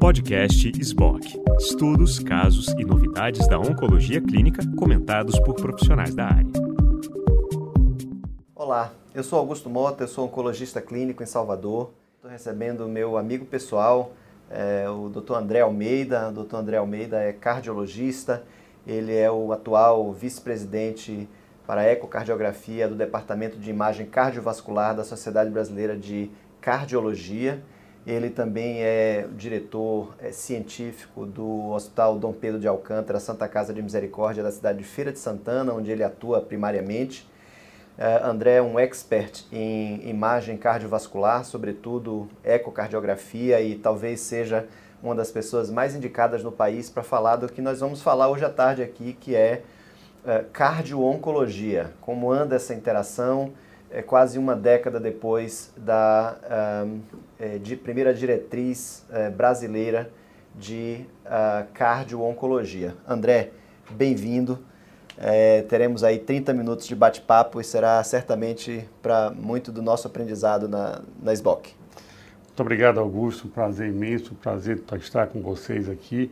Podcast SBOC. Estudos, casos e novidades da oncologia clínica comentados por profissionais da área. Olá, eu sou Augusto Mota, eu sou oncologista clínico em Salvador. Estou recebendo o meu amigo pessoal, é, o Dr. André Almeida. O Dr. André Almeida é cardiologista, ele é o atual vice-presidente para a ecocardiografia do Departamento de Imagem Cardiovascular da Sociedade Brasileira de Cardiologia. Ele também é diretor é, científico do Hospital Dom Pedro de Alcântara, Santa Casa de Misericórdia da cidade de Feira de Santana, onde ele atua primariamente. Uh, André é um expert em imagem cardiovascular, sobretudo ecocardiografia, e talvez seja uma das pessoas mais indicadas no país para falar do que nós vamos falar hoje à tarde aqui, que é uh, cardio-oncologia. Como anda essa interação, é quase uma década depois da uh, de primeira diretriz uh, brasileira de uh, cardio-oncologia. André, bem-vindo. É, teremos aí 30 minutos de bate-papo e será certamente para muito do nosso aprendizado na, na SBOC. Muito obrigado, Augusto. Um prazer imenso, um prazer estar com vocês aqui.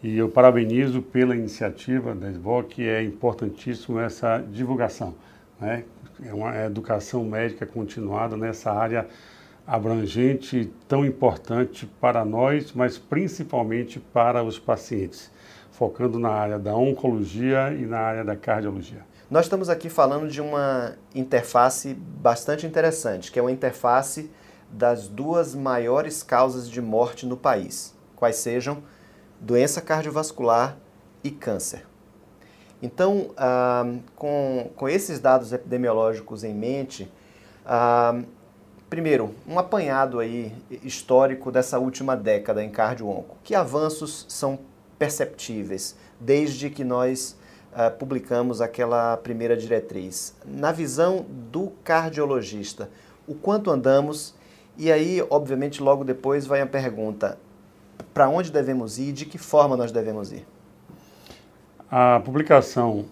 E eu parabenizo pela iniciativa da SBOC, é importantíssimo essa divulgação. Né? É uma educação médica continuada nessa área abrangente, tão importante para nós, mas principalmente para os pacientes focando na área da oncologia e na área da cardiologia. Nós estamos aqui falando de uma interface bastante interessante, que é uma interface das duas maiores causas de morte no país, quais sejam doença cardiovascular e câncer. Então, ah, com, com esses dados epidemiológicos em mente, ah, primeiro, um apanhado aí histórico dessa última década em cardio-onco. Que avanços são perceptíveis desde que nós uh, publicamos aquela primeira diretriz. Na visão do cardiologista, o quanto andamos? E aí, obviamente, logo depois vai a pergunta: para onde devemos ir? De que forma nós devemos ir? A publicação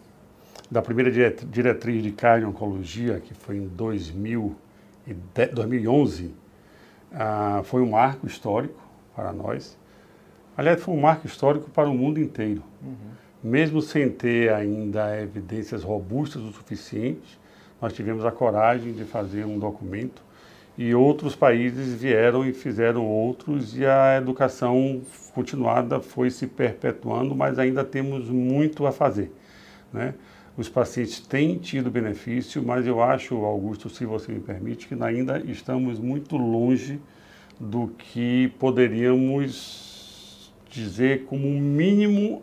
da primeira diretriz de cardio-oncologia, que foi em 2000 e 2011, uh, foi um marco histórico para nós. Aliás, foi um marco histórico para o mundo inteiro. Uhum. Mesmo sem ter ainda evidências robustas o suficiente, nós tivemos a coragem de fazer um documento e outros países vieram e fizeram outros e a educação continuada foi se perpetuando, mas ainda temos muito a fazer. Né? Os pacientes têm tido benefício, mas eu acho, Augusto, se você me permite, que ainda estamos muito longe do que poderíamos dizer como mínimo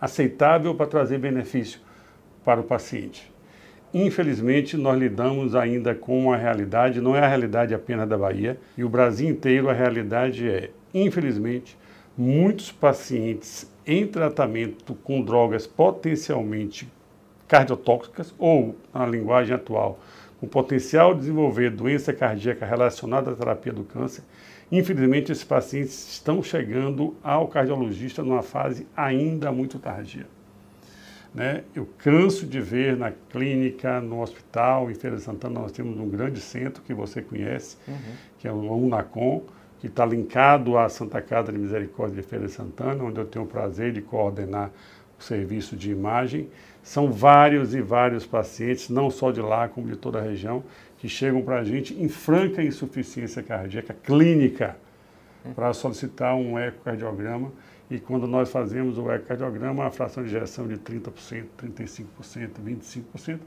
aceitável para trazer benefício para o paciente. Infelizmente, nós lidamos ainda com uma realidade, não é a realidade apenas da Bahia, e o Brasil inteiro a realidade é, infelizmente, muitos pacientes em tratamento com drogas potencialmente cardiotóxicas ou, na linguagem atual, com potencial de desenvolver doença cardíaca relacionada à terapia do câncer, Infelizmente, esses pacientes estão chegando ao cardiologista numa fase ainda muito tardia. Né? Eu canso de ver na clínica, no hospital, em Feira de Santana, nós temos um grande centro que você conhece, uhum. que é o UNACOM, que está linkado à Santa Casa de Misericórdia de Feira de Santana, onde eu tenho o prazer de coordenar o serviço de imagem. São vários e vários pacientes, não só de lá, como de toda a região, que chegam para a gente em franca insuficiência cardíaca clínica para solicitar um ecocardiograma. E quando nós fazemos o ecocardiograma, a fração de ejeção de 30%, 35%, 25%,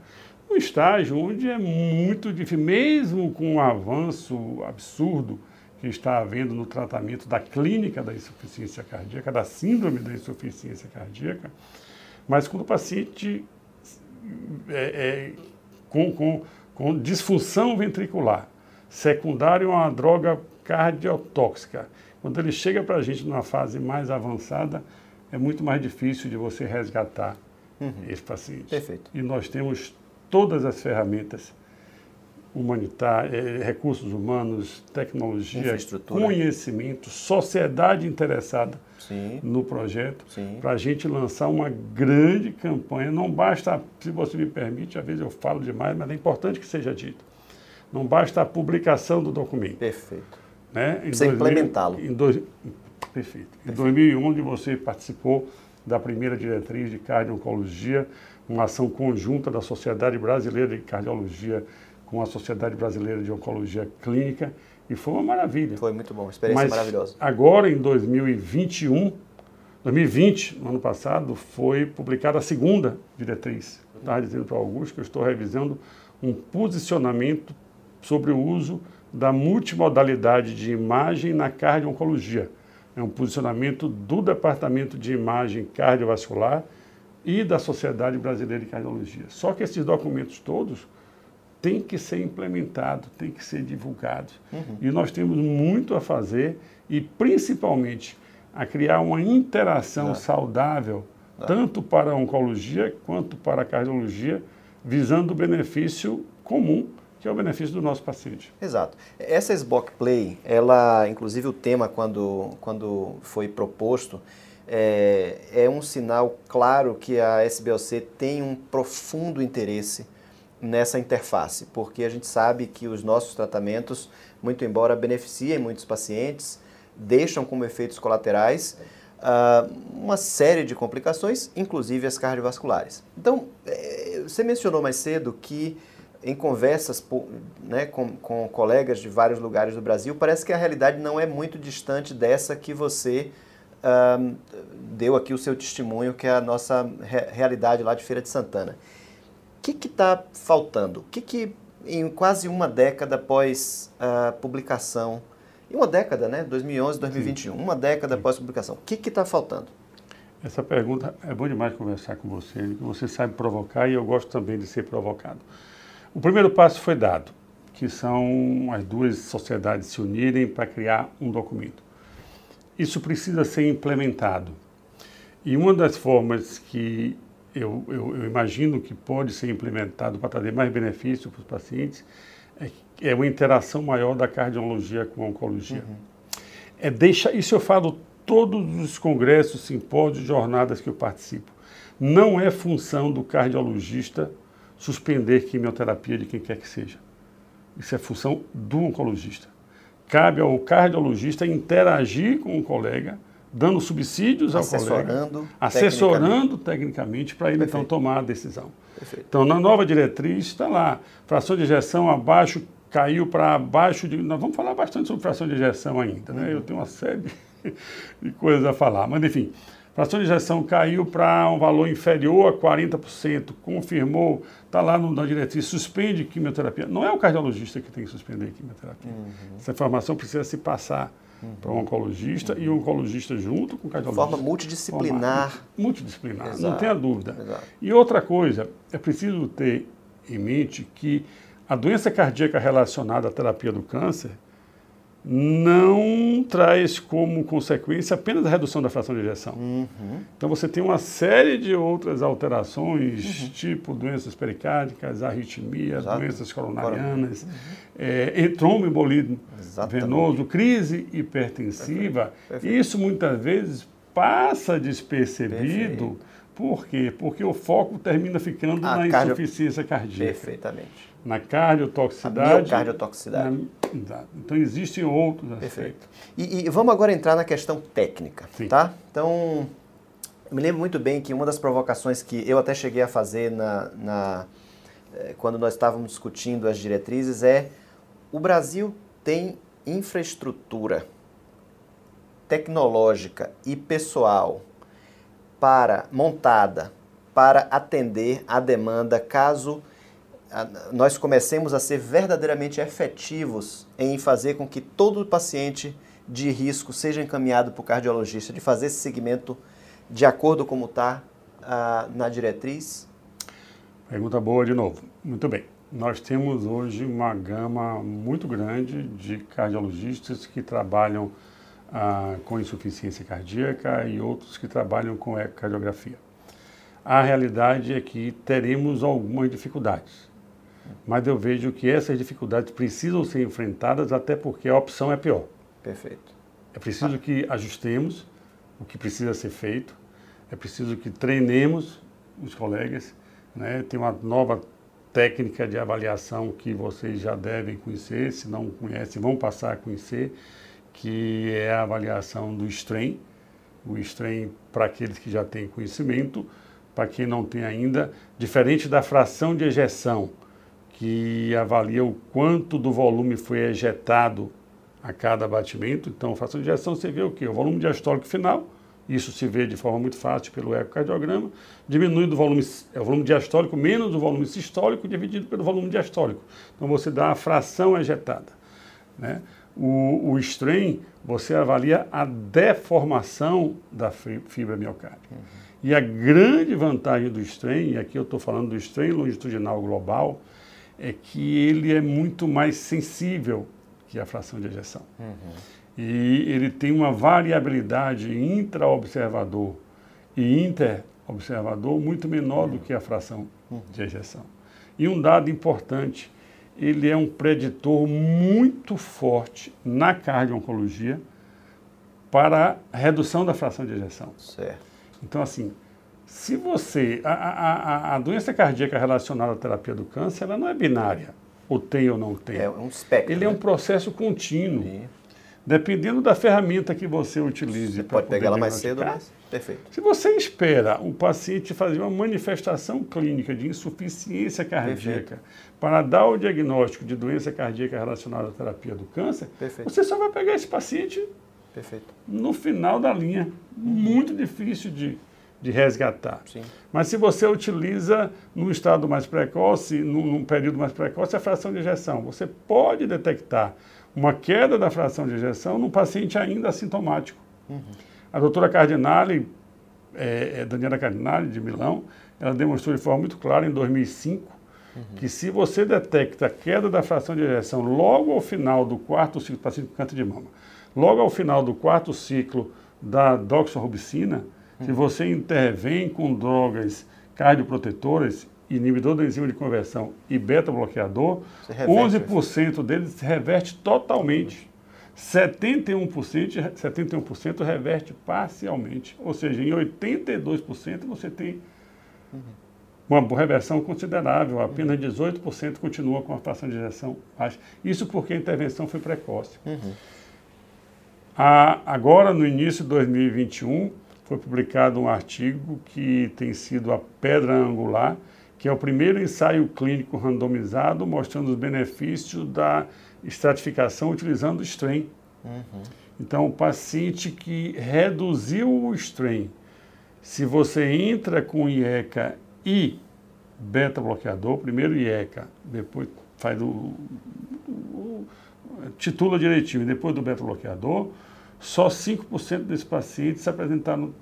um estágio onde é muito difícil, mesmo com o um avanço absurdo que está havendo no tratamento da clínica da insuficiência cardíaca, da síndrome da insuficiência cardíaca, mas quando o paciente é, é, com, com com disfunção ventricular, secundária a uma droga cardiotóxica. Quando ele chega para a gente numa fase mais avançada, é muito mais difícil de você resgatar uhum. esse paciente. Perfeito. E nós temos todas as ferramentas humanitárias, eh, recursos humanos, tecnologia, conhecimento, sociedade interessada Sim. no projeto, para a gente lançar uma grande campanha. Não basta, se você me permite, às vezes eu falo demais, mas é importante que seja dito. Não basta a publicação do documento. Perfeito. Né? Precisa implementá-lo. Perfeito. Em 2011 você participou da primeira diretriz de cardio-oncologia, uma ação conjunta da Sociedade Brasileira de Cardiologia com a Sociedade Brasileira de Oncologia Clínica e foi uma maravilha. Foi muito bom, experiência Mas maravilhosa. Agora, em 2021, 2020, no ano passado, foi publicada a segunda diretriz. Eu estava dizendo para o Augusto que eu estou revisando um posicionamento sobre o uso da multimodalidade de imagem na cardio-oncologia é um posicionamento do Departamento de Imagem Cardiovascular e da Sociedade Brasileira de Cardiologia. Só que esses documentos todos têm que ser implementados, têm que ser divulgados. Uhum. E nós temos muito a fazer e, principalmente, a criar uma interação saudável, tanto para a oncologia quanto para a cardiologia, visando o benefício comum que é o benefício do nosso paciente. Exato. Essa SBOC Play, ela, inclusive o tema quando, quando foi proposto, é, é um sinal claro que a SBOC tem um profundo interesse nessa interface, porque a gente sabe que os nossos tratamentos, muito embora beneficiem muitos pacientes, deixam como efeitos colaterais uh, uma série de complicações, inclusive as cardiovasculares. Então, é, você mencionou mais cedo que em conversas né, com, com, colegas de vários lugares do Brasil, parece que a realidade não é muito distante dessa que você um, deu aqui o seu testemunho, que é a nossa re realidade lá de Feira de Santana. O que está faltando? O que, que, em quase uma década após a publicação, em uma década, né, 2011, 2021, Sim. uma década Sim. após a publicação, o que está faltando? Essa pergunta é bom demais conversar com você, que você sabe provocar e eu gosto também de ser provocado. O primeiro passo foi dado, que são as duas sociedades se unirem para criar um documento. Isso precisa ser implementado. E uma das formas que eu, eu, eu imagino que pode ser implementado para trazer mais benefício para os pacientes é, é uma interação maior da cardiologia com a oncologia. Uhum. É deixa, isso eu falo todos os congressos, simpósios, jornadas que eu participo. Não é função do cardiologista suspender quimioterapia de quem quer que seja. Isso é função do oncologista. Cabe ao cardiologista interagir com o colega, dando subsídios ao colega, assessorando tecnicamente para ele Perfeito. então tomar a decisão. Perfeito. Então, na nova diretriz está lá, fração de injeção abaixo, caiu para abaixo de... Nós vamos falar bastante sobre fração de injeção ainda, né? Uhum. Eu tenho uma série de coisas a falar, mas enfim, fração de injeção caiu para um valor inferior a 40%, confirmou, está lá no, na diretriz, suspende quimioterapia. Não é o cardiologista que tem que suspender a quimioterapia. Uhum. Essa informação precisa se passar uhum. para o oncologista uhum. e o oncologista junto com o cardiologista. De forma multidisciplinar. Forma multidisciplinar, Exato. não tenha dúvida. Exato. E outra coisa, é preciso ter em mente que a doença cardíaca relacionada à terapia do câncer, não traz como consequência apenas a redução da fração de ejeção. Uhum. Então você tem uma série de outras alterações, uhum. tipo doenças pericárdicas, arritmias, Exato. doenças coronarianas, uhum. é, tromboembolismo venoso, crise hipertensiva. Perfeito. Perfeito. Isso muitas vezes passa despercebido. Perfeito. Por quê? Porque o foco termina ficando a na cardio... insuficiência cardíaca. Perfeitamente na cardiotoxicidade. A cardiotoxicidade. Na, então existem outros Perfeito. aspectos. E, e, vamos agora entrar na questão técnica, Sim. tá? Então, eu me lembro muito bem que uma das provocações que eu até cheguei a fazer na, na eh, quando nós estávamos discutindo as diretrizes é o Brasil tem infraestrutura tecnológica e pessoal para montada para atender a demanda caso nós comecemos a ser verdadeiramente efetivos em fazer com que todo paciente de risco seja encaminhado para o cardiologista, de fazer esse segmento de acordo como está uh, na diretriz? Pergunta boa de novo. Muito bem. Nós temos hoje uma gama muito grande de cardiologistas que trabalham uh, com insuficiência cardíaca e outros que trabalham com ecocardiografia. A realidade é que teremos algumas dificuldades mas eu vejo que essas dificuldades precisam ser enfrentadas, até porque a opção é pior. Perfeito. É preciso que ajustemos o que precisa ser feito, é preciso que treinemos os colegas, né? tem uma nova técnica de avaliação que vocês já devem conhecer, se não conhecem, vão passar a conhecer, que é a avaliação do strain. O strain, para aqueles que já têm conhecimento, para quem não tem ainda, diferente da fração de ejeção, que avalia o quanto do volume foi ejetado a cada batimento. Então, a fração de ejeção você vê o quê? O volume diastólico final, isso se vê de forma muito fácil pelo ecocardiograma, diminui do volume, é o volume diastólico menos o volume sistólico dividido pelo volume diastólico. Então, você dá a fração ejetada. Né? O, o strain, você avalia a deformação da fibra miocárdica. Uhum. E a grande vantagem do strain, e aqui eu estou falando do strain longitudinal global, é que ele é muito mais sensível que a fração de ejeção. Uhum. E ele tem uma variabilidade intra-observador e inter-observador muito menor uhum. do que a fração uhum. de ejeção. E um dado importante, ele é um preditor muito forte na cardio-oncologia para a redução da fração de ejeção. Certo. Então, assim, se você. A, a, a doença cardíaca relacionada à terapia do câncer, ela não é binária, ou tem ou não tem. É um espectro. Ele né? é um processo contínuo. Sim. Dependendo da ferramenta que você utilize. Você pode pegar ela mais cedo, mas perfeito. Se você espera o paciente fazer uma manifestação clínica de insuficiência cardíaca perfeito. para dar o diagnóstico de doença cardíaca relacionada à terapia do câncer, perfeito. você só vai pegar esse paciente Perfeito. no final da linha. Muito difícil de, de resgatar. Sim. Mas se você utiliza num estado mais precoce, num, num, período mais precoce, a fração de ejeção, você pode detectar uma queda da fração de ejeção num paciente ainda assintomático. Uhum. A doutora Cardinale, é, é, Daniela Cardinale, de Milão, ela demonstrou de forma muito clara em 2005 uhum. que se você detecta a queda da fração de ejeção logo ao final do quarto ciclo, paciente com câncer de mama, Logo ao final do quarto ciclo da doxorubicina. Se você intervém com drogas cardioprotetoras, inibidor da enzima de conversão e beta-bloqueador, 11% deles se reverte totalmente. 71%, 71% reverte parcialmente. Ou seja, em 82% você tem uma reversão considerável. Apenas 18% continua com a fração de injeção baixa. Isso porque a intervenção foi precoce. Uhum. A, agora, no início de 2021, foi publicado um artigo que tem sido a pedra angular, que é o primeiro ensaio clínico randomizado mostrando os benefícios da estratificação utilizando o strain. Uhum. Então, o paciente que reduziu o strain, se você entra com IECA e beta-bloqueador, primeiro IECA, depois faz o, o titula direitinho, depois do beta-bloqueador, só 5% desses pacientes se apresentaram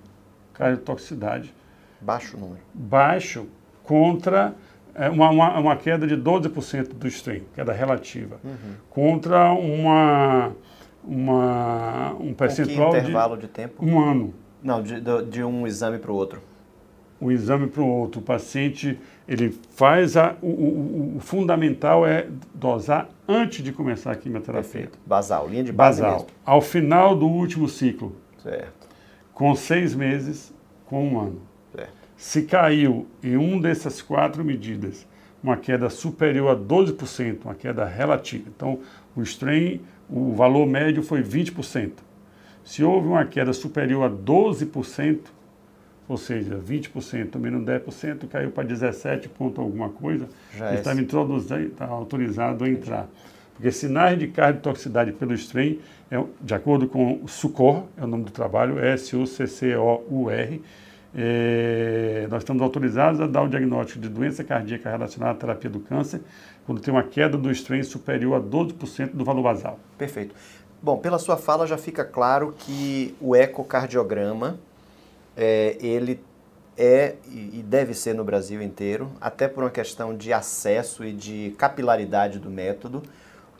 cardiotoxicidade. Baixo número. Baixo contra é, uma, uma, uma, queda de 12% do strain, queda relativa, uhum. contra uma, uma, um percentual Com que intervalo de, de tempo? Um ano. Não, de, de um exame para o outro um exame para o outro. O paciente, ele faz a, o, o, o, fundamental é dosar antes de começar a quimioterapia. Perfeito. Basal, linha de base Basal. Mesmo. Ao final do último ciclo. Certo. Com seis meses, com um ano. Certo. Se caiu em um dessas quatro medidas uma queda superior a 12%, uma queda relativa. Então, o strain, o valor médio foi 20%. Se houve uma queda superior a 12%, ou seja, 20% menos 10% caiu para 17 ponto alguma coisa, Já estava é introduzido, está autorizado a entrar. Porque sinais de cardiotoxicidade pelo strain, é, de acordo com o SUCOR, é o nome do trabalho, S-U-C-C-O-U-R, é, nós estamos autorizados a dar o diagnóstico de doença cardíaca relacionada à terapia do câncer quando tem uma queda do strain superior a 12% do valor basal. Perfeito. Bom, pela sua fala já fica claro que o ecocardiograma é, ele é e deve ser no Brasil inteiro, até por uma questão de acesso e de capilaridade do método,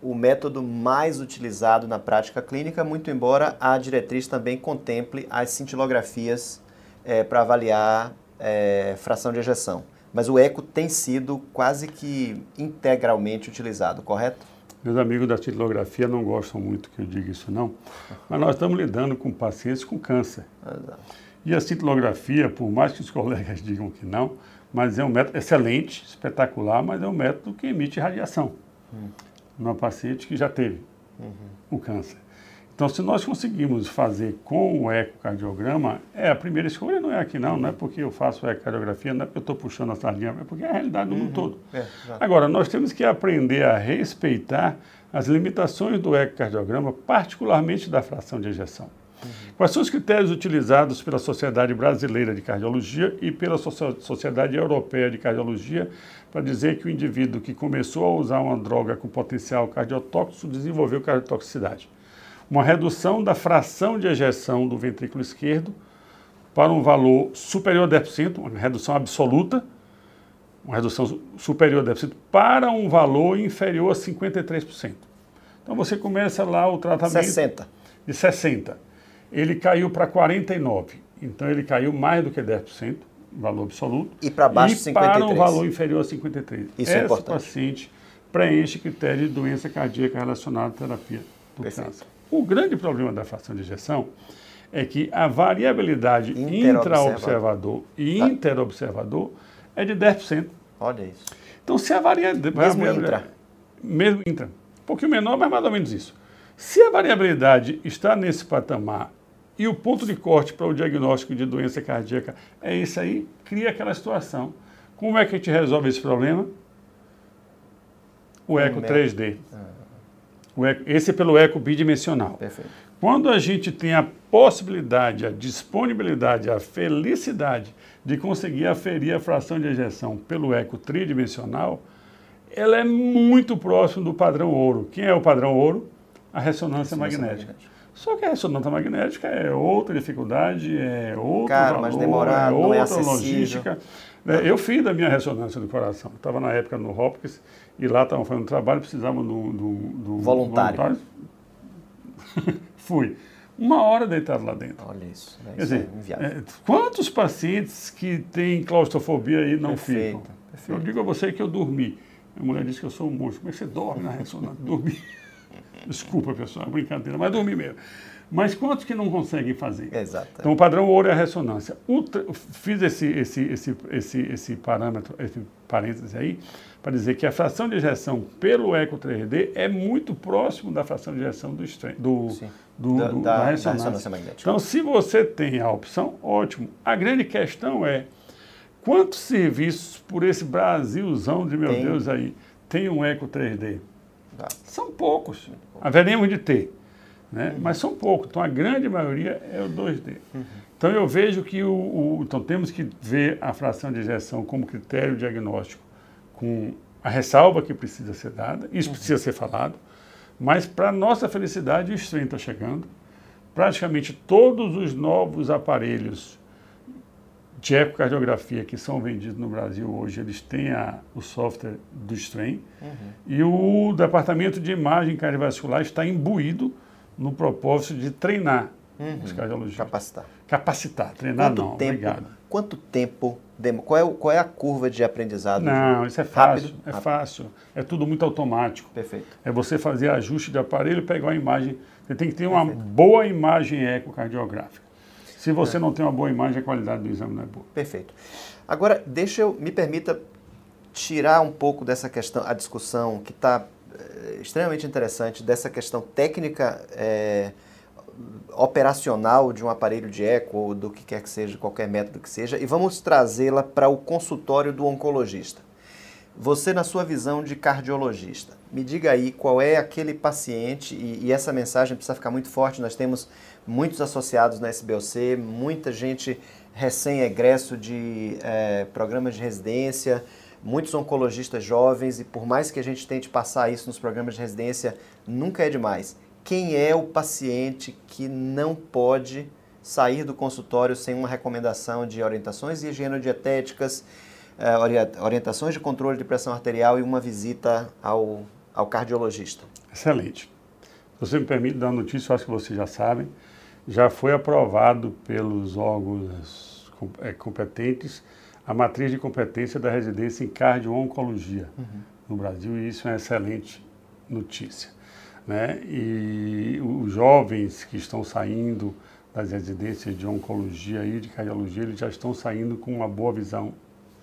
o método mais utilizado na prática clínica, muito embora a diretriz também contemple as cintilografias é, para avaliar é, fração de ejeção. Mas o eco tem sido quase que integralmente utilizado, correto? Meus amigos da cintilografia não gostam muito que eu diga isso não, mas nós estamos lidando com pacientes com câncer. Exato. E a cintilografia, por mais que os colegas digam que não, mas é um método excelente, espetacular, mas é um método que emite radiação hum. numa paciente que já teve uhum. o câncer. Então, se nós conseguimos fazer com o ecocardiograma, é a primeira escolha não é aqui não, não é porque eu faço ecocardiografia, não é porque eu estou puxando a sardinha, é porque é a realidade do uhum. mundo todo. É, Agora, nós temos que aprender a respeitar as limitações do ecocardiograma, particularmente da fração de ejeção. Quais são os critérios utilizados pela Sociedade Brasileira de Cardiologia e pela Sociedade Europeia de Cardiologia para dizer que o indivíduo que começou a usar uma droga com potencial cardiotóxico desenvolveu cardiotoxicidade? Uma redução da fração de ejeção do ventrículo esquerdo para um valor superior a 10%, uma redução absoluta, uma redução superior a 10%, para um valor inferior a 53%. Então você começa lá o tratamento 60. de 60. Ele caiu para 49. Então ele caiu mais do que 10%, valor absoluto. E para baixo e 53. para um valor inferior a 53. Isso é Essa é importante. paciente preenche critério de doença cardíaca relacionada à terapia do Perfeito. câncer. O grande problema da fração de ejeção é que a variabilidade intraobservador e tá. interobservador é de 10%. Olha isso. Então, se a variabilidade... Mesmo intra. Mesmo intra. Um pouquinho menor, mas mais ou menos isso. Se a variabilidade está nesse patamar e o ponto de corte para o diagnóstico de doença cardíaca é isso aí, cria aquela situação. Como é que a gente resolve esse problema? O eco 3D. O eco, esse é pelo eco bidimensional. Perfeito. Quando a gente tem a possibilidade, a disponibilidade, a felicidade de conseguir aferir a fração de ejeção pelo eco tridimensional, ela é muito próximo do padrão ouro. Quem é o padrão ouro? A ressonância, ressonância magnética. magnética. Só que a ressonância magnética é outra dificuldade, é outro Caro, valor, mais demorado, é outra não é logística. É, eu fiz a minha ressonância do coração. Estava na época no Hopkins e lá estavam fazendo trabalho, precisavam do, do, do voluntário. voluntário. Fui. Uma hora deitado lá dentro. Olha isso. Né? Quer dizer, é é, quantos pacientes que têm claustrofobia aí não perfeito, ficam? Perfeito. Eu digo a você que eu dormi. A mulher disse que eu sou um monstro. Como é que você dorme na ressonância? Dormi. Desculpa, pessoal, é brincadeira, mas dormi mesmo. Mas quantos que não conseguem fazer? Exato. Então, o padrão ouro é a ressonância. Ultra, fiz esse, esse, esse, esse, esse parâmetro, esse parêntese aí, para dizer que a fração de ejeção pelo eco 3D é muito próximo da fração de ejeção do, do, do, da, do, da, da, ressonância. da, ressonância. magnética. Então, se você tem a opção, ótimo. A grande questão é quantos serviços por esse Brasilzão de meu tem. Deus aí tem um eco 3D? Tá. São poucos. Haveremos de ter né? Uhum. mas são poucos. Então a grande maioria é o 2D. Uhum. Então eu vejo que o, o, então temos que ver a fração de ejeção como critério diagnóstico, com a ressalva que precisa ser dada, isso uhum. precisa ser falado, mas para nossa felicidade o stream está chegando. Praticamente todos os novos aparelhos de ecocardiografia que são vendidos no Brasil hoje, eles têm a, o software do Strain. Uhum. E o departamento de imagem cardiovascular está imbuído no propósito de treinar uhum. os cardiologistas. Capacitar. Capacitar, treinar quanto não, tempo, obrigado. Quanto tempo, qual é, qual é a curva de aprendizado? Não, isso é fácil, Rápido? é Rápido. fácil. É tudo muito automático. Perfeito. É você fazer ajuste de aparelho, pegar uma imagem. Você tem que ter uma Perfeito. boa imagem ecocardiográfica. Se você é. não tem uma boa imagem, a qualidade do exame não é boa. Perfeito. Agora, deixa eu, me permita tirar um pouco dessa questão, a discussão que está extremamente interessante dessa questão técnica é, operacional de um aparelho de eco ou do que quer que seja, qualquer método que seja, e vamos trazê-la para o consultório do oncologista. Você, na sua visão de cardiologista, me diga aí qual é aquele paciente, e, e essa mensagem precisa ficar muito forte, nós temos muitos associados na SBOC, muita gente recém-egresso de é, programas de residência, muitos oncologistas jovens e por mais que a gente tente passar isso nos programas de residência, nunca é demais. Quem é o paciente que não pode sair do consultório sem uma recomendação de orientações higienodietéticas, eh, orientações de controle de pressão arterial e uma visita ao, ao cardiologista? Excelente. Se você me permite dar uma notícia, eu acho que vocês já sabem, já foi aprovado pelos órgãos eh, competentes a matriz de competência da residência em cardio-oncologia uhum. no Brasil e isso é uma excelente notícia. Né? E os jovens que estão saindo das residências de oncologia e de cardiologia, eles já estão saindo com uma boa visão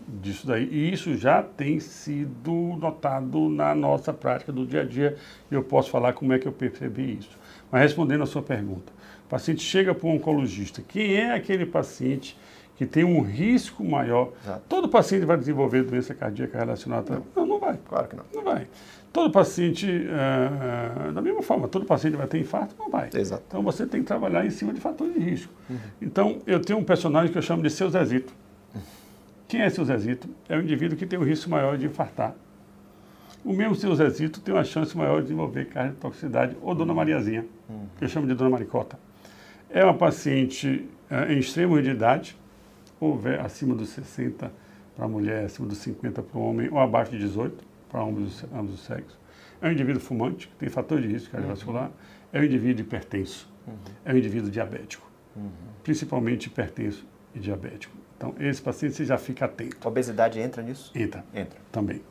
disso daí. E isso já tem sido notado na nossa prática do dia a dia e eu posso falar como é que eu percebi isso. Mas respondendo a sua pergunta, o paciente chega para um oncologista. Quem é aquele paciente que tem um risco maior? Exato. Todo paciente vai desenvolver doença cardíaca relacionada? Não, não vai. Claro que não. Não vai. Todo paciente, é, é, da mesma forma, todo paciente vai ter infarto? Não vai. Exato. Então você tem que trabalhar em cima de fatores de risco. Então eu tenho um personagem que eu chamo de seu Zezito. Quem é seu Zezito? É o indivíduo que tem o risco maior de infartar. O mesmo seu Zezito tem uma chance maior de desenvolver cardiotoxicidade ou Dona Mariazinha, que eu chamo de Dona Maricota. É uma paciente é, em extremo de idade, ou acima dos 60 para a mulher, acima dos 50 para o homem, ou abaixo de 18 para ambos, os- ambos os sexos. É um indivíduo fumante, que tem fator de risco cardiovascular. É um indivíduo hipertenso. É um indivíduo diabético. Principalmente hipertenso e diabético. Então, esse paciente você já fica atento. A obesidade entra nisso? Entra Entra. também.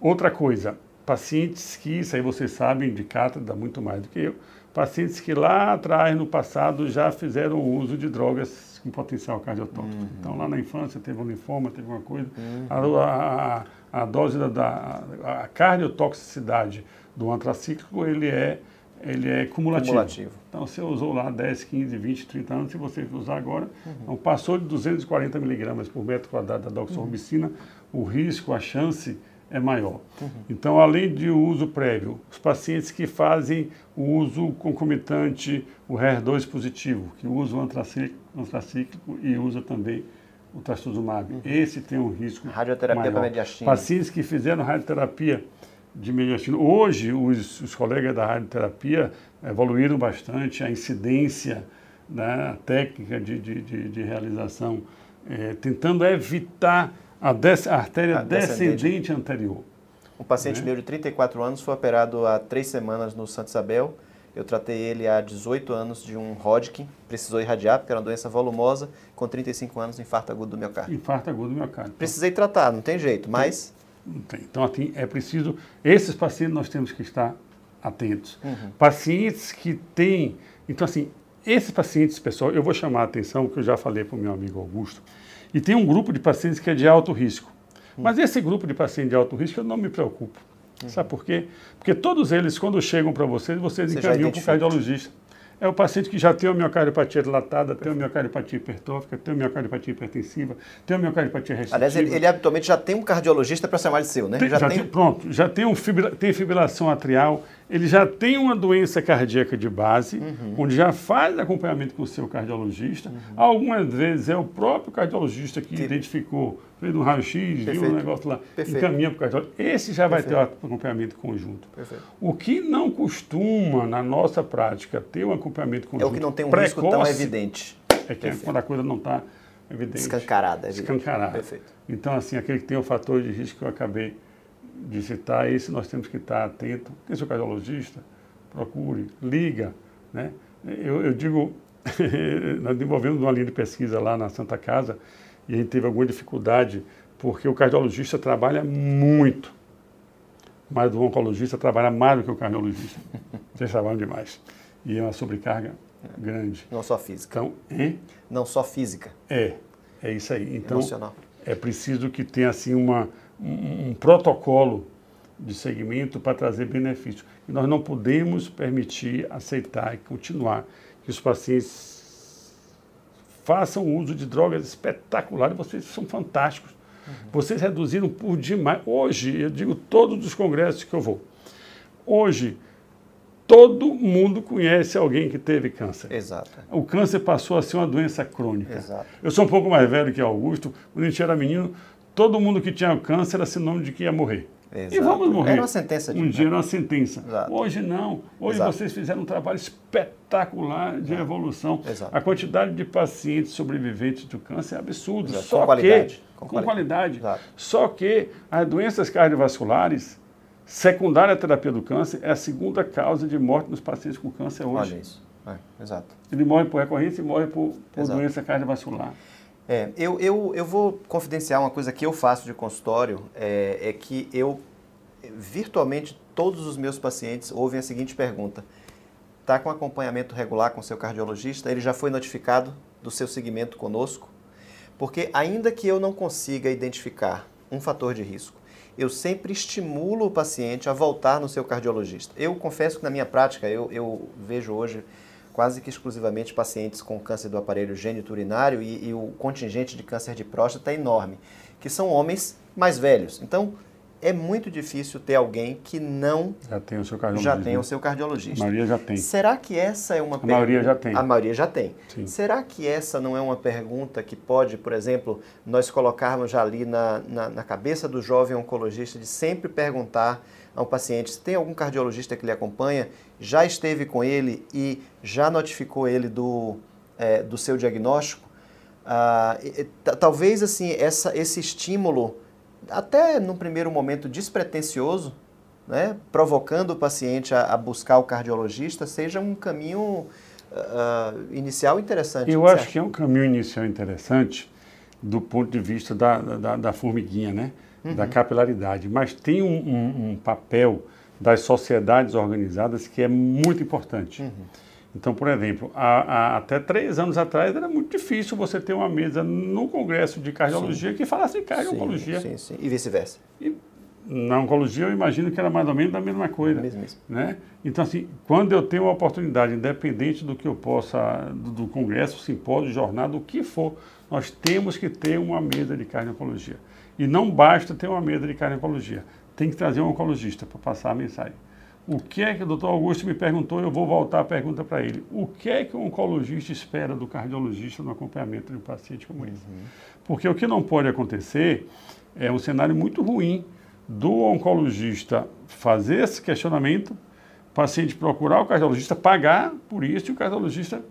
Outra coisa, pacientes que, isso aí vocês sabem de cátedra muito mais do que eu, pacientes que lá atrás, no passado, já fizeram uso de drogas com potencial cardiotóxico. Então, lá na infância teve um linfoma, teve uma coisa, a, a- a dose da, da a cardiotoxicidade do antracíclico, ele é, ele é cumulativo. Cumulativo. Então, você usou lá 10, 15, 20, 30 anos, se você usar agora, então, passou de 240 miligramas por metro quadrado da doxorubicina, o risco, a chance é maior. Então, além de uso prévio, os pacientes que fazem o uso concomitante, o HER2 positivo, que usa o antracíclico, antracíclico e usa também o trastuzumab, esse tem um risco Radioterapia maior. para mediastina. Pacientes que fizeram radioterapia de mediastina. Hoje, os, os colegas da radioterapia evoluíram bastante a incidência, né, a técnica de, de, de, de realização, eh, tentando evitar a, des- a artéria A descendente. descendente anterior. Um paciente Né? meu de 34 anos foi operado há três semanas no Santa Isabel. Eu tratei ele há 18 anos de um Hodgkin, precisou irradiar, porque era uma doença volumosa, com 35 anos, infarto agudo do miocárdio. Infarto agudo do miocárdio. Precisei tratar, não tem jeito, mas Não tem. Então, assim, é preciso. Esses pacientes nós temos que estar atentos. Uhum. Pacientes que têm. Então, assim, esses pacientes, pessoal, eu vou chamar a atenção, que eu já falei para o meu amigo Augusto, e tem um grupo de pacientes que é de alto risco. Mas esse grupo de pacientes de alto risco eu não me preocupo. Sabe por quê? Porque todos eles, quando chegam para vocês, vocês Você encaminham para o cardiologista. É o paciente que já tem uma miocardiopatia dilatada, tem uma miocardiopatia hipertrófica, tem uma miocardiopatia hipertensiva, tem uma miocardiopatia restritiva. aliás, ele, ele habitualmente já tem um cardiologista para chamar de seu, né? Tem- já, já tem, tem- pronto, já tem, um fibra- tem fibrilação atrial, ele já tem uma doença cardíaca de base, Uhum. onde já faz acompanhamento com o seu cardiologista. Algumas vezes é o próprio cardiologista que, Que- identificou, fez um raio-x, viu um negócio lá, Perfeito. encaminha para o cardiologista. Esse já vai Perfeito. ter o acompanhamento conjunto. Perfeito. O que não costuma, na nossa prática, ter um acompanhamento É conjunto o que não tem um precoce, risco tão evidente. É que é quando a coisa não está evidente. Escancarada, é evidente. Escancarada. Perfeito. Então, assim, aquele que tem o fator de risco que eu acabei de citar, esse nós temos que estar atento. Tem seu cardiologista? Procure, liga. Né? Eu, eu digo, nós desenvolvemos uma linha de pesquisa lá na Santa Casa e a gente teve alguma dificuldade porque o cardiologista trabalha muito, mas o oncologista trabalha mais do que o cardiologista. Vocês trabalham demais. E é uma sobrecarga grande. Não só física. Então, hein? Não só física, é, é isso aí. Então, emocional. é preciso que tenha assim uma, um, um protocolo de segmento para trazer benefícios. E nós não podemos permitir, aceitar e continuar que os pacientes façam uso de drogas espetaculares. Vocês são fantásticos. Vocês reduziram por demais. Hoje, eu digo todos os congressos que eu vou. Hoje, todo mundo conhece alguém que teve câncer. Exato. O câncer passou a ser uma doença crônica. Exato. Eu sou um pouco mais velho que Augusto. Quando a gente era menino, todo mundo que tinha câncer era sinônimo de que ia morrer. E Exato. vamos morrer. Era uma sentença de- Um dia era uma sentença. Exato. Hoje não. Hoje Exato. vocês fizeram um trabalho espetacular de evolução. Exato. A quantidade de pacientes sobreviventes do câncer é absurda. Só Com qualidade. que, Com com, quali- qualidade. Só que as doenças cardiovasculares, secundária à terapia do câncer, é a segunda causa de morte nos pacientes com câncer hoje. Olha isso. É, exato. Ele morre por recorrência e morre por, por doença cardiovascular. É, eu, eu, eu vou confidenciar uma coisa que eu faço de consultório, é, é que eu, virtualmente, todos os meus pacientes ouvem a seguinte pergunta. Está com acompanhamento regular com seu cardiologista? Ele já foi notificado do seu segmento conosco? Porque ainda que eu não consiga identificar um fator de risco, eu sempre estimulo o paciente a voltar no seu cardiologista. Eu confesso que na minha prática, eu, eu vejo hoje quase que exclusivamente pacientes com câncer do aparelho geniturinário e, e o contingente de câncer de próstata é enorme, que são homens mais velhos. Então, é muito difícil ter alguém que não já tem o seu cardiologista. Já tem o seu cardiologista. A maioria já tem. Será que essa é uma pergunta? A maioria já tem. A maioria já tem. Sim. Será que essa não é uma pergunta que pode, por exemplo, nós colocarmos já ali na, na, na cabeça do jovem oncologista de sempre perguntar ao paciente se tem algum cardiologista que lhe acompanha, já esteve com ele e já notificou ele do, é, do seu diagnóstico? Ah, talvez assim essa, esse estímulo até no primeiro momento despretensioso, né, provocando o paciente a, a buscar o cardiologista, seja um caminho uh, inicial interessante. Eu acho que é um caminho inicial interessante do ponto de vista da, da, da formiguinha, né? Uhum. da capilaridade. Mas tem um, um, um, papel das sociedades organizadas que é muito importante. Uhum. Então, por exemplo, há, há, até três anos atrás era muito difícil você ter uma mesa no Congresso de Cardiologia sim. que falasse de cardiologia. Sim, sim, e vice-versa. Na oncologia eu imagino que era mais ou menos a mesma coisa. Mesmo, mesmo. Né? Então, assim, quando eu tenho uma oportunidade, independente do que eu possa, do, do congresso, simpósio, jornada, o que for, nós temos que ter uma mesa de cardiologia. E não basta ter uma mesa de cardiologia, tem que trazer um oncologista para passar a mensagem. O que é que o doutor Augusto me perguntou, eu vou voltar a pergunta para ele. O que é que o oncologista espera do cardiologista no acompanhamento de um paciente como esse? Uhum. Porque o que não pode acontecer é um cenário muito ruim do oncologista fazer esse questionamento, o paciente procurar o cardiologista, pagar por isso e o cardiologista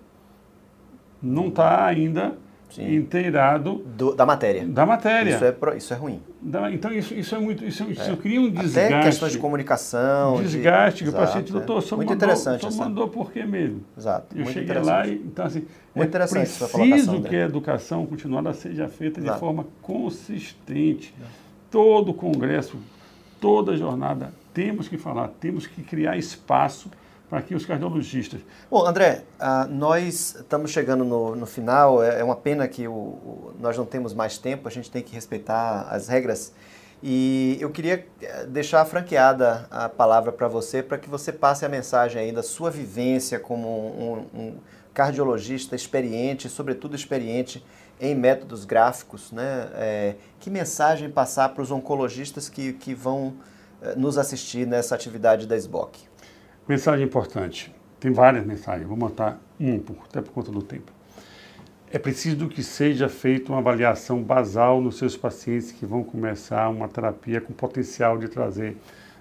não está ainda Sim. inteirado Do, da matéria. Da matéria. Isso é, isso é ruim. Da, então isso, isso é muito. Isso, isso é. cria um desgaste. Até questões de comunicação. Desgaste, de... que o paciente, é. doutor, só muito mandou, interessante só essa. mandou por quê mesmo? Exato. Eu muito cheguei lá e. Então, assim, muito é interessante preciso que a educação continuada seja feita Exato. de forma consistente. Todo o congresso, toda jornada, temos que falar, temos que criar espaço para que os cardiologistas. Bom, André, uh, nós estamos chegando no, no final, é, é, uma pena que o, o, nós não temos mais tempo, a gente tem que respeitar as regras. E eu queria eh, deixar franqueada a palavra para você, para que você passe a mensagem aí da sua vivência como um, um cardiologista experiente, sobretudo experiente em métodos gráficos, né? É, que mensagem passar para os oncologistas que, que vão eh, nos assistir nessa atividade da SBOC? Mensagem importante. Tem várias mensagens, vou montar um, até por conta do tempo. É preciso que seja feita uma avaliação basal nos seus pacientes que vão começar uma terapia com potencial de trazer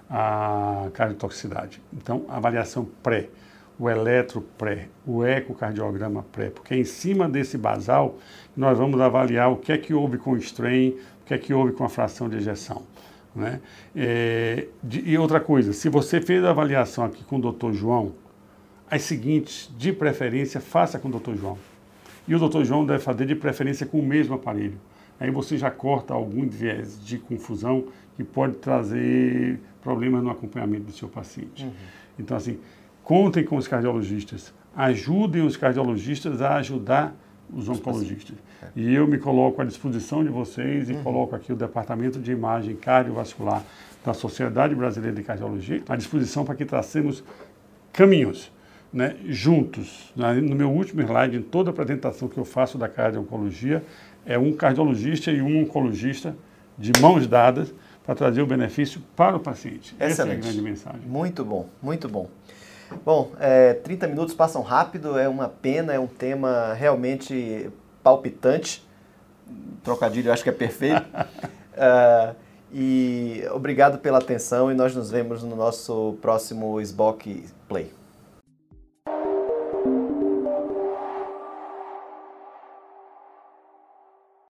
a cardiotoxicidade. Então, avaliação pré, o eletro pré, o ecocardiograma pré, porque é em cima desse basal nós vamos avaliar o que é que houve com o strain, o que é que houve com a fração de ejeção. Né? É, de, e outra coisa, se você fez a avaliação aqui com o doutor João, as seguintes, de preferência, faça com o doutor João. E o doutor João deve fazer de preferência com o mesmo aparelho. Aí você já corta algum viés de confusão que pode trazer problemas no acompanhamento do seu paciente. Uhum. Então, assim, contem com os cardiologistas, ajudem os cardiologistas a ajudar os oncologistas. É. E eu me coloco à disposição de vocês e uhum. coloco aqui o Departamento de Imagem Cardiovascular da Sociedade Brasileira de Cardiologia à disposição para que tracemos caminhos né, juntos. No meu último slide, em toda a apresentação que eu faço da cardio-oncologia, é um cardiologista e um oncologista de mãos dadas para trazer o benefício para o paciente. Excelente. Essa é a grande mensagem. Muito bom, muito bom. Bom, é, 30 minutos passam rápido, é uma pena, é um tema realmente palpitante. Trocadilho, acho que é perfeito. uh, e obrigado pela atenção e nós nos vemos no nosso próximo SBOC Play.